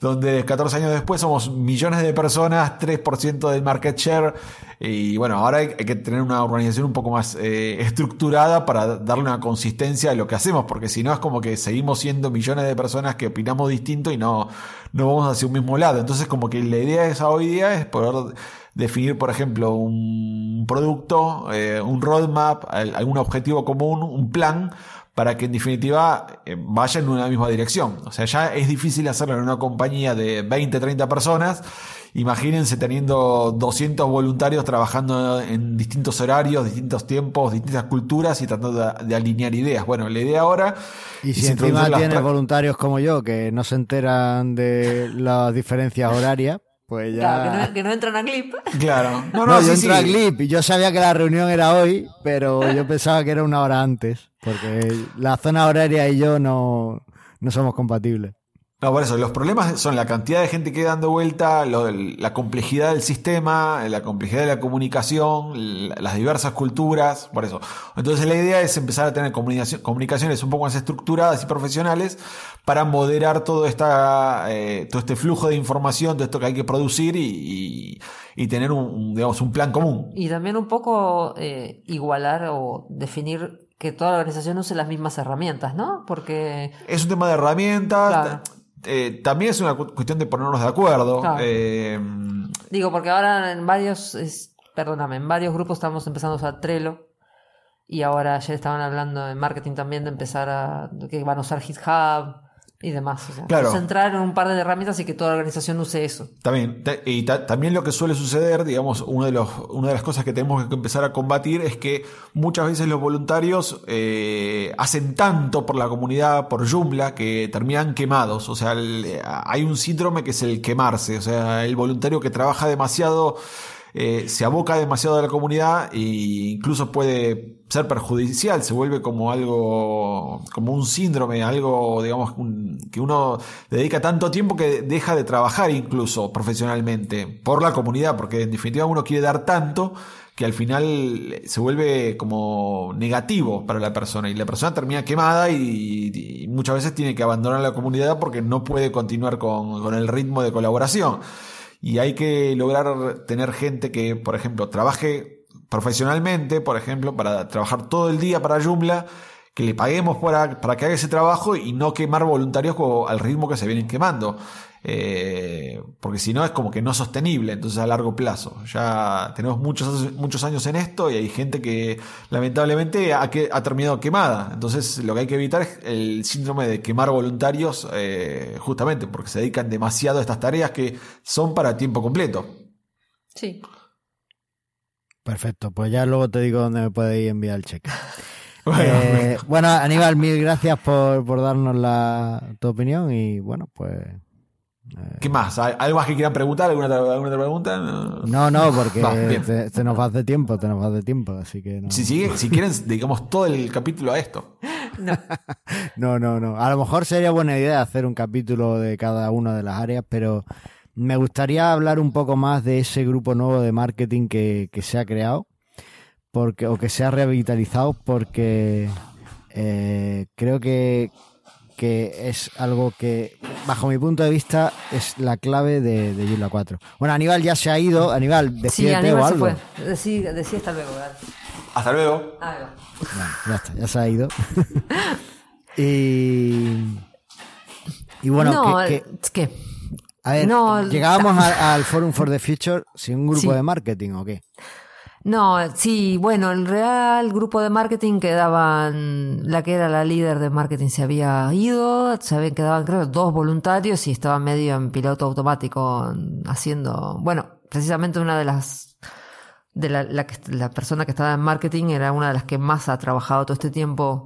donde 14 años después somos millones de personas, 3% del market share, y bueno, ahora hay, que tener una organización un poco más eh, estructurada para darle una consistencia a lo que hacemos, porque si no es como que seguimos siendo millones de personas que opinamos distinto y no, no vamos hacia un mismo lado. Entonces como que la idea esa hoy día es poder definir, por ejemplo, un producto, eh, un roadmap, algún objetivo común, un plan para que en definitiva eh, vaya en una misma dirección. O sea, ya es difícil hacerlo en una compañía de 20, 30 personas. Imagínense teniendo 200 voluntarios trabajando en distintos horarios, distintos tiempos, distintas culturas y tratando de, alinear ideas. Bueno, la idea ahora... Y si encima tienes voluntarios como yo que no se enteran de las diferencias horarias, pues ya... Claro, que no, entran a Clip. Claro. No, no, yo entro a Clip y yo sabía que la reunión era hoy, pero yo pensaba que era una hora antes, porque la zona horaria y yo no, no somos compatibles. No, por eso, los problemas son la cantidad de gente que dando vuelta, la complejidad del sistema, la complejidad de la comunicación, las diversas culturas, por eso. Entonces la idea es empezar a tener comunicaciones un poco más estructuradas y profesionales para moderar todo, esta, eh, todo este flujo de información, todo esto que hay que producir y, tener un, digamos, un plan común. Y también un poco eh, igualar o definir que toda la organización use las mismas herramientas, ¿no? Porque... Es un tema de herramientas. Eh, también es una cuestión de ponernos de acuerdo. Eh, Digo, porque ahora en varios, perdóname, en varios grupos estamos empezando a usar Trello. Y ahora ayer estaban hablando en marketing también de empezar a. que van a usar GitHub y demás. O sea, claro. concentrar en un par de herramientas y que toda la organización use eso. También, y también lo que suele suceder, digamos, uno de los, una de las cosas que tenemos que empezar a combatir es que muchas veces los voluntarios eh, hacen tanto por la comunidad, por Joomla, que terminan quemados. O sea, hay un síndrome que es el quemarse. O sea, el voluntario que trabaja demasiado eh, se aboca demasiado a la comunidad e incluso puede ser perjudicial, se vuelve como algo, como un síndrome, algo, digamos, que uno dedica tanto tiempo que deja de trabajar incluso profesionalmente por la comunidad, porque en definitiva uno quiere dar tanto que al final se vuelve como negativo para la persona y la persona termina quemada y, muchas veces tiene que abandonar la comunidad porque no puede continuar con el ritmo de colaboración y hay que lograr tener gente que, por ejemplo, trabaje profesionalmente, por ejemplo, para trabajar todo el día para Joomla, que le paguemos para, para que haga ese trabajo y no quemar voluntarios al ritmo que se vienen quemando. Eh, porque si no es como que no sostenible, entonces a largo plazo. Ya tenemos muchos, muchos años en esto y hay gente que lamentablemente ha, ha terminado quemada. Entonces lo que hay que evitar es el síndrome de quemar voluntarios eh, justamente porque se dedican demasiado a estas tareas que son para tiempo completo. Sí. Perfecto, pues ya luego te digo dónde me puede enviar el cheque. Eh, bueno, Aníbal, mil gracias por, por darnos la, tu opinión y bueno, pues ¿Qué más? ¿Algo más que quieran preguntar? ¿Alguna, otra pregunta? No, no, porque se, nos va de tiempo, te nos va de tiempo, así que Si, si quieren, digamos todo el capítulo a esto. No. no, no, A lo mejor sería buena idea hacer un capítulo de cada una de las áreas, pero me gustaría hablar un poco más de ese grupo nuevo de marketing que, se ha creado porque, o que se ha revitalizado, porque eh, creo que que es algo que, bajo mi punto de vista, es la clave de, de 4. Bueno, Aníbal ya se ha ido. Aníbal, decídete o algo. Fue. Decí, hasta luego. Hasta luego. Ah, ya está, ya se ha ido. y, y bueno, no, que, ¿qué? A ver, llegábamos al Forum for the Future sin un grupo de marketing o qué? No, sí, bueno, el real grupo de marketing quedaban, la que era la líder de marketing se había ido, se habían quedado creo dos voluntarios y estaba medio en piloto automático haciendo, bueno, precisamente una de las, de la, la, la persona que estaba en marketing era una de las que más ha trabajado todo este tiempo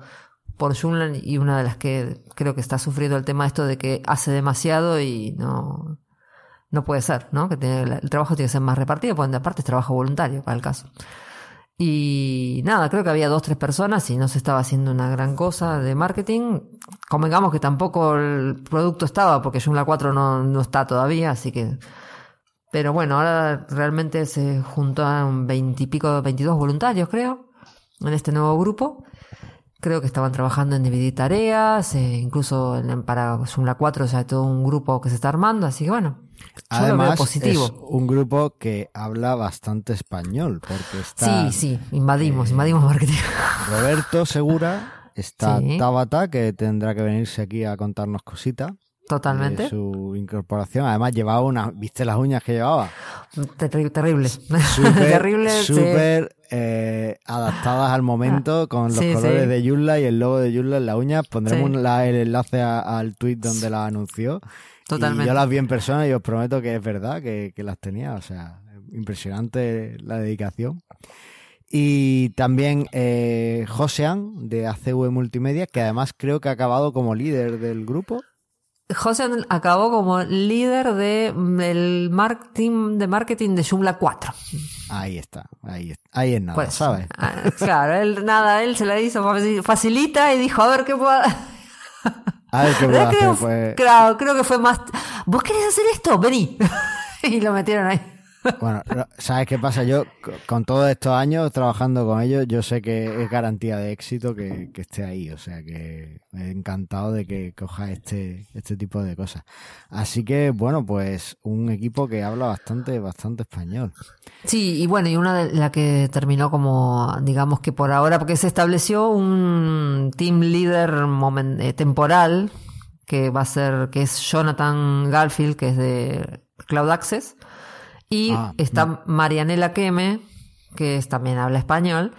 por Junland y una de las que creo que está sufriendo el tema esto de que hace demasiado y no, no puede ser, ¿no? Que el trabajo tiene que ser más repartido, porque aparte es trabajo voluntario para el caso. Y nada, creo que había dos, tres personas y no se estaba haciendo una gran cosa de marketing. Convengamos que tampoco el producto estaba, porque Joomla 4 no, no está todavía, así que... Pero bueno, ahora realmente se juntan veintipico, veintidós voluntarios, creo, en este nuevo grupo. Creo que estaban trabajando en dividir tareas, eh, incluso en, para Joomla 4 o sea, todo un grupo que se está armando, así que bueno, Además, positivo. es un grupo que habla bastante español, porque está... Sí, sí, invadimos, eh, invadimos marketing. Roberto Segura, está Tabata, que tendrá que venirse aquí a contarnos cositas. Totalmente. su incorporación. Además, llevaba una. ¿Viste las uñas que llevaba? Terri- terrible. Súper, sí. eh, adaptadas al momento con los Sí, colores sí. de Yulla y el logo de Yulla en la uña. Pondremos Sí. la- el enlace a- al tweet donde la anunció. Totalmente. Y yo las vi en persona y os prometo que es verdad que, que las tenía. O sea, impresionante la dedicación. Y también eh, Josean de ACV Multimedia, que además creo que ha acabado como líder del grupo. José acabó como líder de, del marketing, de marketing de Joomla 4. Ahí está, ahí, es- ahí es nada, Pues, ¿sabes? ah, Claro, él nada, él se la hizo faci- facilita y dijo, a ver qué puedo. A ver qué puedo hacer, creo, pues. claro, creo que fue más. ¿Vos querés hacer esto? Vení. y lo metieron ahí. Bueno, no, ¿sabes qué pasa? Yo, co- con todos estos años trabajando con ellos, yo sé que es garantía de éxito que, que esté ahí. O sea que encantado de que coja este, este tipo de cosas. Así que, bueno, pues un equipo que habla bastante, bastante español. Sí, y bueno, y una de la que terminó como, digamos que por ahora, porque se estableció un team leader eh, temporal, que va a ser, que es Jonathan Garfield, que es de Cloud Access, y Ah, está Marianela Keme, que es, también habla español,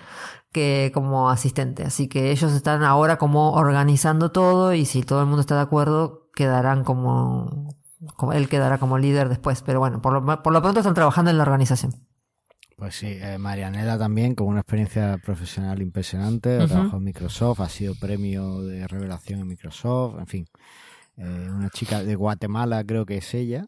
que como asistente. Así que ellos están ahora como organizando todo y si todo el mundo está de acuerdo, quedarán como, como- él quedará como líder después. Pero bueno, por lo, por lo pronto están trabajando en la organización. Pues sí, eh, Marianela también, con una experiencia profesional impresionante, Ujú. trabajó en Microsoft, ha sido premio de revelación en Microsoft, en fin. Eh, una chica de Guatemala, creo que es ella,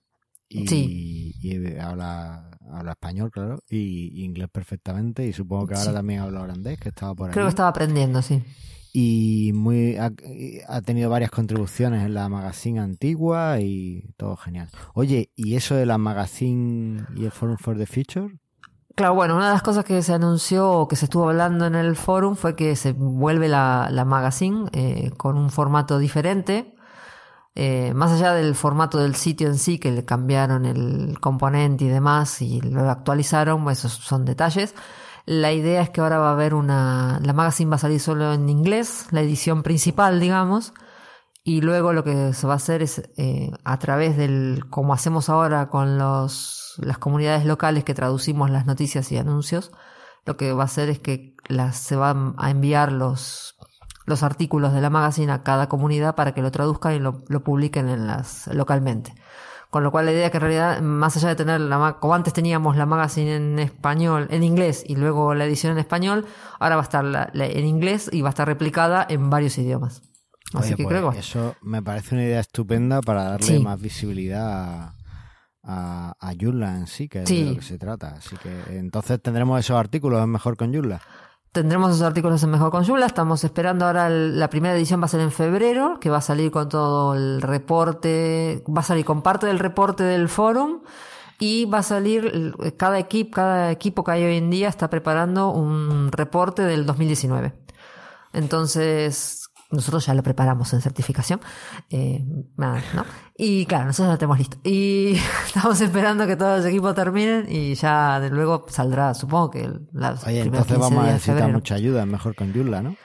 y, Sí. y habla, habla español, claro, y, y inglés perfectamente, y supongo que ahora Sí. también habla holandés, que estaba por ahí. Creo que estaba aprendiendo, sí. Y muy ha, ha tenido varias contribuciones en la magazine antigua y todo genial. Oye, ¿y eso de la magazine y el Forum for the Future? Claro, bueno, una de las cosas que se anunció o que se estuvo hablando en el forum fue que se vuelve la, la magazine eh, con un formato diferente. Eh, más allá del formato del sitio en sí, que le cambiaron el componente y demás y lo actualizaron, pues esos son detalles. La idea es que ahora va a haber una... La magazine va a salir solo en inglés, la edición principal, digamos. Y luego lo que se va a hacer es, eh, a través del, como hacemos ahora con los, las comunidades locales que traducimos las noticias y anuncios, lo que va a hacer es que las, se van a enviar los, los artículos de la magazine a cada comunidad para que lo traduzcan y lo, lo publiquen en las, localmente. Con lo cual la idea que en realidad, más allá de tener la, como antes teníamos la magazine en español, en inglés y luego la edición en español, ahora va a estar la- la- en inglés y va a estar replicada en varios idiomas. Así Oye, que pues, creo que va- eso me parece una idea estupenda para darle Sí. más visibilidad a, a, a en sí, que es Sí. de lo que se trata. Así que entonces tendremos esos artículos, es mejor con Joomla. Tendremos esos artículos en Mejor con Joomla. Estamos esperando ahora la primera edición va a ser en febrero, que va a salir con todo el reporte, va a salir con parte del reporte del forum y va a salir el- cada equipo, cada equipo que hay hoy en día está preparando un reporte del 2019. Entonces, nosotros ya lo preparamos en certificación. Eh, nada, ¿no? Y claro, nosotros ya lo tenemos listo. Y estamos esperando que todos los equipos terminen y ya de luego saldrá, supongo que las Oye, entonces 15 vamos a necesitar mucha ayuda, mejor con Joomla, ¿no?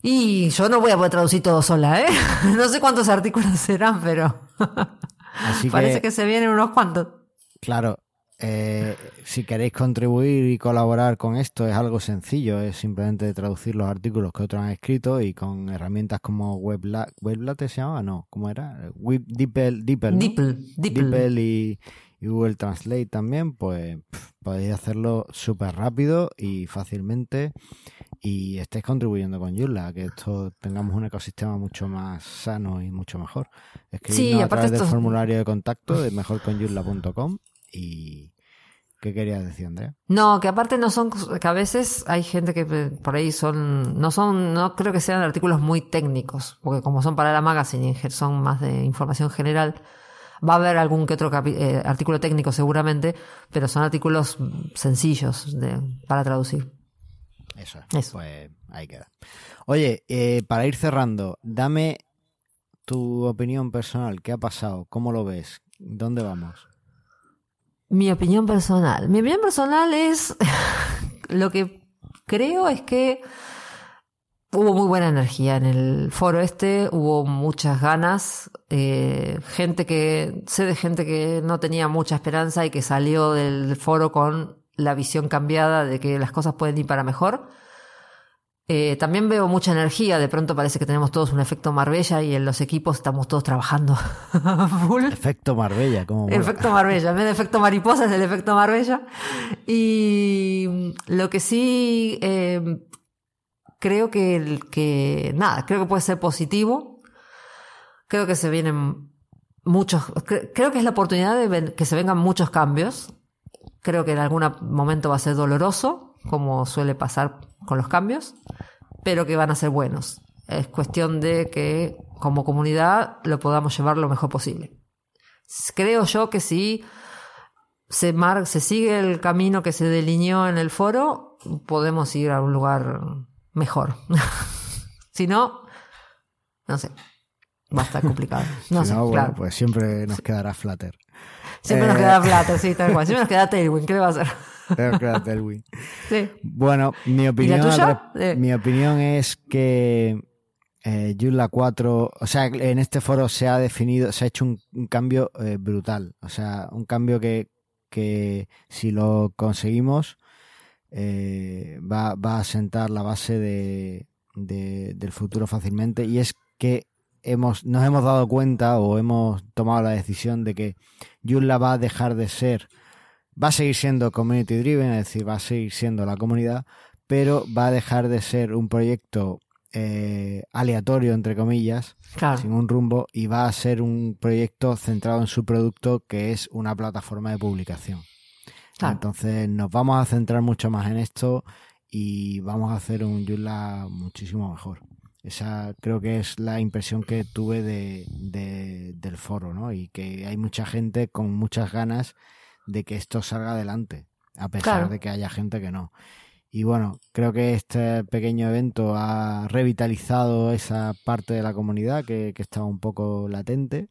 Y yo no voy a poder traducir todo sola, ¿eh? No sé cuántos artículos serán, pero Así parece que, que se vienen unos cuantos. claro, eh, si queréis contribuir y colaborar con esto es algo sencillo, es simplemente traducir los artículos que otros han escrito y con herramientas como Webla Weblate se llamaba, no, ¿cómo era? Web- DeepL, DeepL, y, y Google Translate también, pues podéis hacerlo súper rápido y fácilmente y estéis contribuyendo con Joomla, a que esto tengamos un ecosistema mucho más sano y mucho mejor. Escribidnos Sí, a través del formulario de contacto de mejorconjoomla.com y ¿qué querías decir, Andrea? No, que aparte no son, que a veces hay gente que eh, por ahí son, no son, no creo que sean artículos muy técnicos, porque como son para la magazine y son más de información general, va a haber algún que otro eh, artículo técnico seguramente, pero son artículos sencillos de, para traducir. Eso es. Eso. Pues ahí queda. Oye, eh, para ir cerrando, dame tu opinión personal. ¿Qué ha pasado? ¿Cómo lo ves? ¿Dónde vamos? Mi opinión personal. Mi opinión personal es lo que creo es que hubo muy buena energía en el foro este, hubo muchas ganas, eh, gente que, sé de gente que no tenía mucha esperanza y que salió del foro con la visión cambiada de que las cosas pueden ir para mejor. Eh, también veo mucha energía, de pronto parece que tenemos todos un efecto Marbella y en los equipos estamos todos trabajando full. Efecto Marbella, como Efecto Marbella, en vez de efecto mariposa es el efecto Marbella. Y lo que sí eh, creo que, que, nada, creo que puede ser positivo. Creo que se vienen muchos, creo que es la oportunidad de que se vengan muchos cambios. Creo que en algún momento va a ser doloroso, como suele pasar con los cambios, pero que van a ser buenos. Es cuestión de que como comunidad lo podamos llevar lo mejor posible. Creo yo que si se, mar se sigue el camino que se delineó en el foro, podemos ir a un lugar mejor. si no, no sé. Va a estar complicado. No si sé, no, bueno, claro. pues siempre nos quedará Flutter. Siempre nos Eh, queda Flutter, sí, tal cual. Siempre nos queda Tailwind, ¿qué le va a hacer? Sí. Bueno, mi opinión, Eh. mi opinión es que eh, Joomla 4, o sea, en este foro se ha definido, se ha hecho un, un cambio eh, brutal. O sea, un cambio que, que si lo conseguimos eh, va, va a sentar la base de, de- del futuro fácilmente. Y es que hemos, nos hemos dado cuenta o hemos tomado la decisión de que Joomla va a dejar de ser va a seguir siendo community driven, es decir, va a seguir siendo la comunidad, pero va a dejar de ser un proyecto eh, aleatorio, entre comillas, Claro. sin un rumbo, y va a ser un proyecto centrado en su producto, que es una plataforma de publicación. Claro. Entonces nos vamos a centrar mucho más en esto y vamos a hacer un Joomla muchísimo mejor. Esa creo que es la impresión que tuve de, de- del foro, ¿no? Y que hay mucha gente con muchas ganas de que esto salga adelante, a pesar Claro. de que haya gente que no. Y bueno, creo que este pequeño evento ha revitalizado esa parte de la comunidad que, que estaba un poco latente.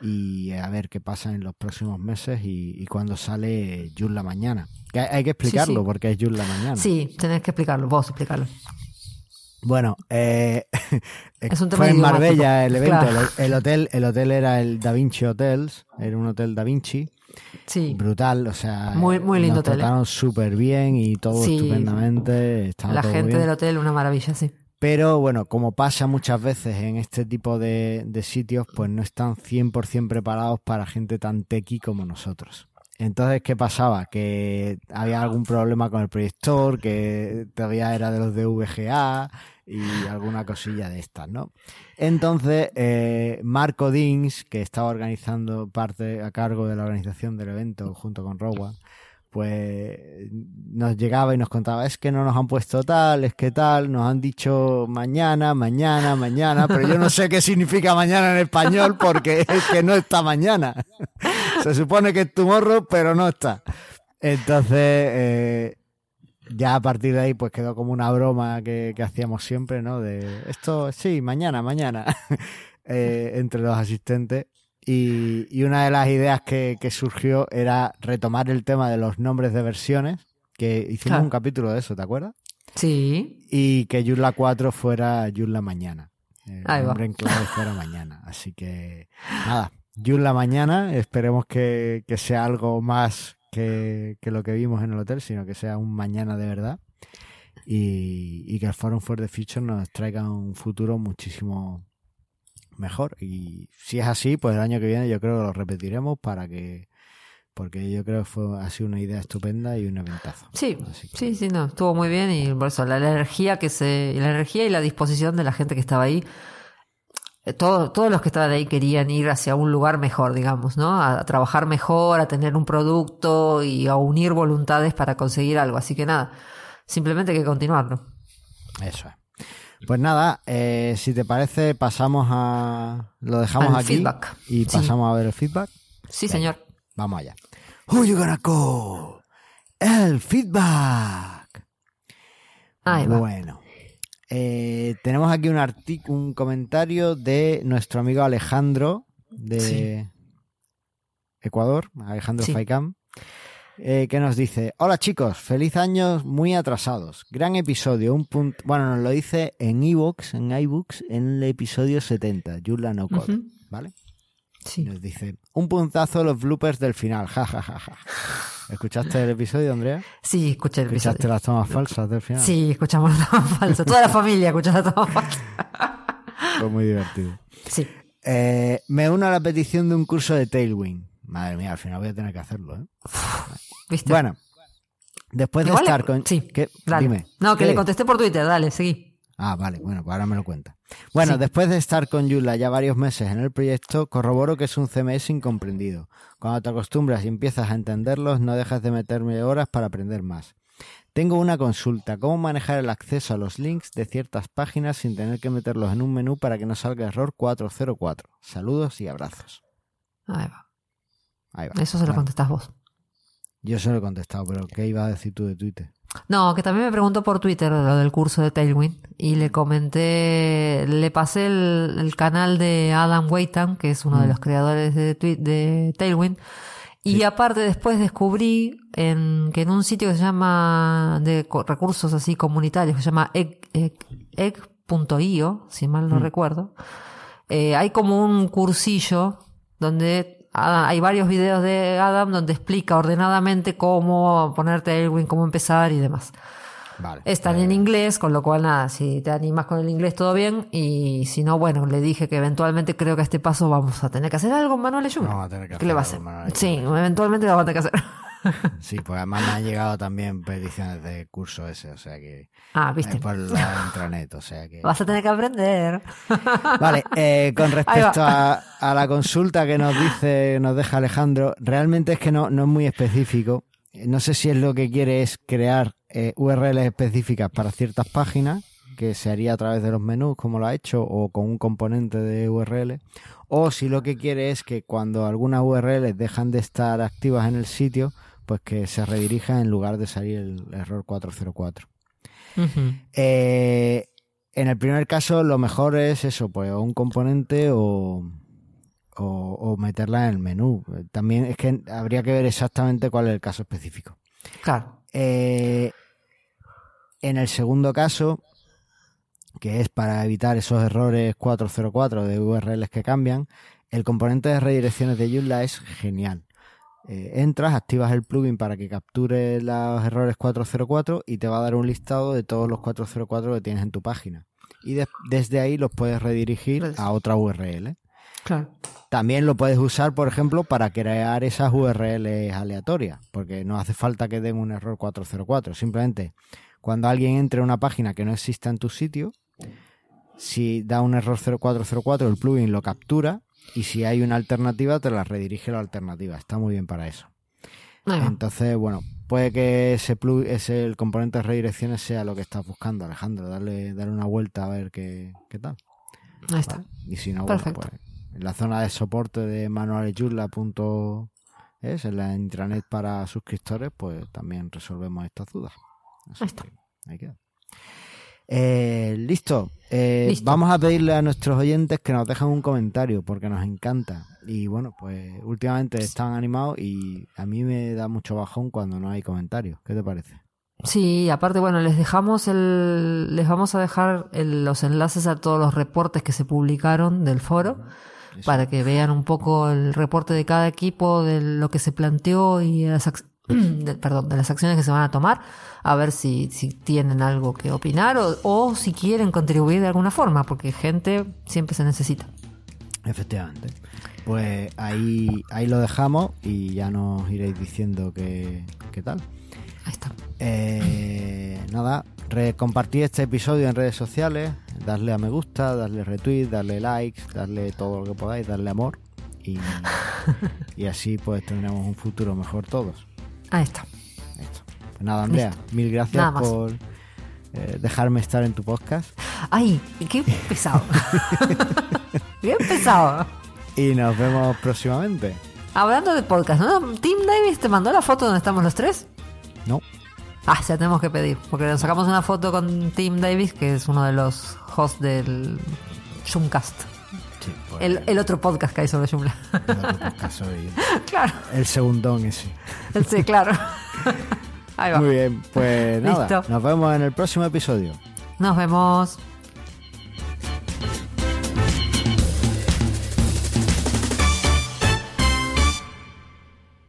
Y a ver qué pasa en los próximos meses y, y cuando sale Joomla mañana. Que hay, hay que explicarlo sí. porque es Joomla mañana. Sí, tenés que explicarlo, vos explicarlo. Bueno, eh, fue en. Marbella el evento. Claro. El, el hotel, el hotel era el Da Vinci Hotels, era un hotel Da Vinci, Sí. brutal, o sea, Muy- muy lindo nos hotel, ¿eh? trataron súper bien y todo Sí. estupendamente, estaba La todo gente bien. del hotel, una maravilla, sí. Pero bueno, como pasa muchas veces en este tipo de, de sitios, pues no están 100% preparados para gente tan tequi como nosotros. Entonces, ¿qué pasaba? Que había algún problema con el proyector, que todavía era de los de VGA y alguna cosilla de estas, ¿no? Entonces, eh, Marco Dings, que estaba organizando parte a cargo de la organización del evento junto con Rowan, pues nos llegaba y nos contaba, es que no nos han puesto tal, es que tal, nos han dicho mañana, mañana, mañana, pero yo no sé qué significa mañana en español porque es que no está mañana. Se supone que es tomorrow, pero no está. Entonces, eh, ya a partir de ahí, pues quedó como una broma que, que hacíamos siempre, ¿no? De esto, sí, mañana, mañana, eh, entre los asistentes. Y, y una de las ideas que, que surgió era retomar el tema de los nombres de versiones, que hicimos Claro. un capítulo de eso, ¿te acuerdas? Sí. Y que Joomla 4 fuera Joomla mañana. El Ahí va. nombre en clave fuera mañana. Así que, nada, Joomla mañana. Esperemos que, que sea algo más que, que lo que vimos en el hotel, sino que sea un mañana de verdad. Y, y que el Forum for the Future nos traiga un futuro muchísimo mejor. Y si es así, pues el año que viene yo creo que lo repetiremos para que. Porque yo creo que fue, ha sido una idea estupenda y un eventazo. Sí, que- sí, sí, no, estuvo muy bien y por eso la, la energía que se, la energía y la disposición de la gente que estaba ahí, eh, todo- todos los que estaban ahí querían ir hacia un lugar mejor, digamos, ¿no? A, a trabajar mejor, a tener un producto y a unir voluntades para conseguir algo. Así que nada, simplemente hay que continuarlo. Eso es. Pues nada, eh, si te parece, pasamos a. Lo dejamos Al aquí. feedback. Y Sí. pasamos a ver el feedback. Sí, Venga. señor. Vamos allá. Who you gonna call? El feedback. Ahí va. Eh, tenemos aquí un un comentario de nuestro amigo Alejandro de Sí. Ecuador, Alejandro Sí. Eh, que nos dice, hola chicos, feliz año muy atrasados. Gran episodio, un punto... Bueno, nos lo dice en iVoox, en iBooks, en el episodio 70, Yula No Code. ¿vale? Sí. Nos dice, un puntazo los bloopers del final, ja, ja, ja, ja. ¿Escuchaste el episodio, Andrea? Sí, escuché el ¿Escuchaste episodio. las tomas falsas del final? Sí, escuchamos la toma falsa. Toda la familia escucha la toma falsa. Fue muy divertido. Sí. Eh, me uno a la petición de un curso de Tailwind. Madre mía, al final voy a tener que hacerlo, ¿eh? ¿Viste? Bueno, después de le- estar con... Sí. Dime. No, que ¿Qué? le contesté por Twitter. Dale, seguí. Ah, vale, bueno, pues ahora me lo cuenta. Bueno, Sí. después de estar con Yula ya varios meses en el proyecto, corroboro que es un CMS incomprendido. Cuando te acostumbras y empiezas a entenderlos, no dejas de meterme horas para aprender más. Tengo una consulta, ¿cómo manejar el acceso a los links de ciertas páginas sin tener que meterlos en un menú para que no salga error 404? Saludos y abrazos. Ahí va. Ahí va. Eso se lo Bueno, contestás vos. Yo se lo he contestado, pero ¿qué ibas a decir tú de Twitter? No, que también me preguntó por Twitter lo del curso de Tailwind y le comenté, le pasé el, el canal de Adam Waitan, que es uno de Mm. los creadores de, Tailwind. Y aparte después descubrí en, que en un sitio que se llama de recursos así comunitarios, que se llama egg- egg- egg.io, si mal no Mm. recuerdo, eh, hay como un cursillo donde ah, hay varios videos de Adam donde explica ordenadamente cómo poner Tailwind, cómo empezar y demás. Vale. Están Eh, en inglés, con lo cual nada, si te animas con el inglés todo bien y si no, bueno, le dije que eventualmente creo que a este paso vamos a tener que hacer algo en Manuel Ayuda. Vamos a tener que ¿Qué le va a hacer? Sí, eventualmente lo vamos a tener que hacer. Sí, pues además me han llegado también peticiones de curso ese, o sea que... Ah, viste. por la intranet, o sea que... Vas a tener que aprender. Vale, eh, con respecto a la consulta que nos dice, nos deja Alejandro, realmente es que no, no es muy específico. No sé si es lo que quiere es crear eh, URLs específicas para ciertas páginas, que se haría a través de los menús, como lo ha hecho, o con un componente de URL, o si lo que quiere es que cuando algunas URLs dejan de estar activas en el sitio, pues que se redirija en lugar de salir el error 404. Ujú. Eh, en el primer caso, lo mejor es eso, pues o un componente o, o, o meterla en el menú. También es que habría que ver exactamente cuál es el caso específico. Claro. Eh, en el segundo caso, que es para evitar esos errores 404 de URLs que cambian, el componente de redirecciones de Joomla es genial. Eh, entras, activas el plugin para que capture los errores 404 y te va a dar un listado de todos los 404 que tienes en tu página. Y de- desde ahí los puedes redirigir a otra URL. Claro. También lo puedes usar, por ejemplo, para crear esas URLs aleatorias, porque no hace falta que den un error 404. Simplemente, cuando alguien entre a una página que no exista en tu sitio, si da un error 0404, el plugin lo captura y si hay una alternativa, te la redirige a la alternativa. Está muy bien para eso. Entonces, bueno, puede que ese plug, ese el componente de redirecciones sea lo que estás buscando, Alejandro. Darle, darle una vuelta a ver qué, qué tal. Ahí está. Y si no, Perfecto. bueno, pues en la zona de soporte de manualesyurla.es, en la intranet para suscriptores, pues también resolvemos estas dudas. Así Ahí está. que ahí queda. Eh, listo. Eh, Listo. Vamos a pedirle a nuestros oyentes que nos dejen un comentario porque nos encanta. Y bueno, pues últimamente están animados y a mí me da mucho bajón cuando no hay comentarios. ¿Qué te parece? Sí, aparte, bueno, les dejamos el, les vamos a dejar el- los enlaces a todos los reportes que se publicaron del foro Eso. para que vean un poco el reporte de cada equipo, de lo que se planteó y las, de- perdón, de las acciones que se van a tomar, a ver si, si tienen algo que opinar o, o si quieren contribuir de alguna forma, porque gente siempre se necesita. Efectivamente. Pues ahí, ahí lo dejamos y ya nos iréis diciendo qué, qué tal. Ahí está. Eh, nada, compartid este episodio en redes sociales, darle a me gusta, darle retweet, darle likes, darle todo lo que podáis, darle amor y, y así pues tendremos un futuro mejor todos. Ahí está. Pues nada, Andrea, mil gracias por eh, dejarme estar en tu podcast Ay, qué pesado. qué pesado. y nos vemos próximamente. Hablando de podcast, ¿no? Tim Davis te mandó la foto donde estamos los tres. No, Ah, ya tenemos que pedir, porque nos sacamos una foto con Tim Davis, que es uno de los hosts del Zoomcast. Sí, pues, El, el otro podcast que hay sobre Joomla. el otro podcast claro. El segundón ese. Sí, claro. Ahí va. Muy bien, pues nada, Listo. nos vemos en el próximo episodio. Nos vemos.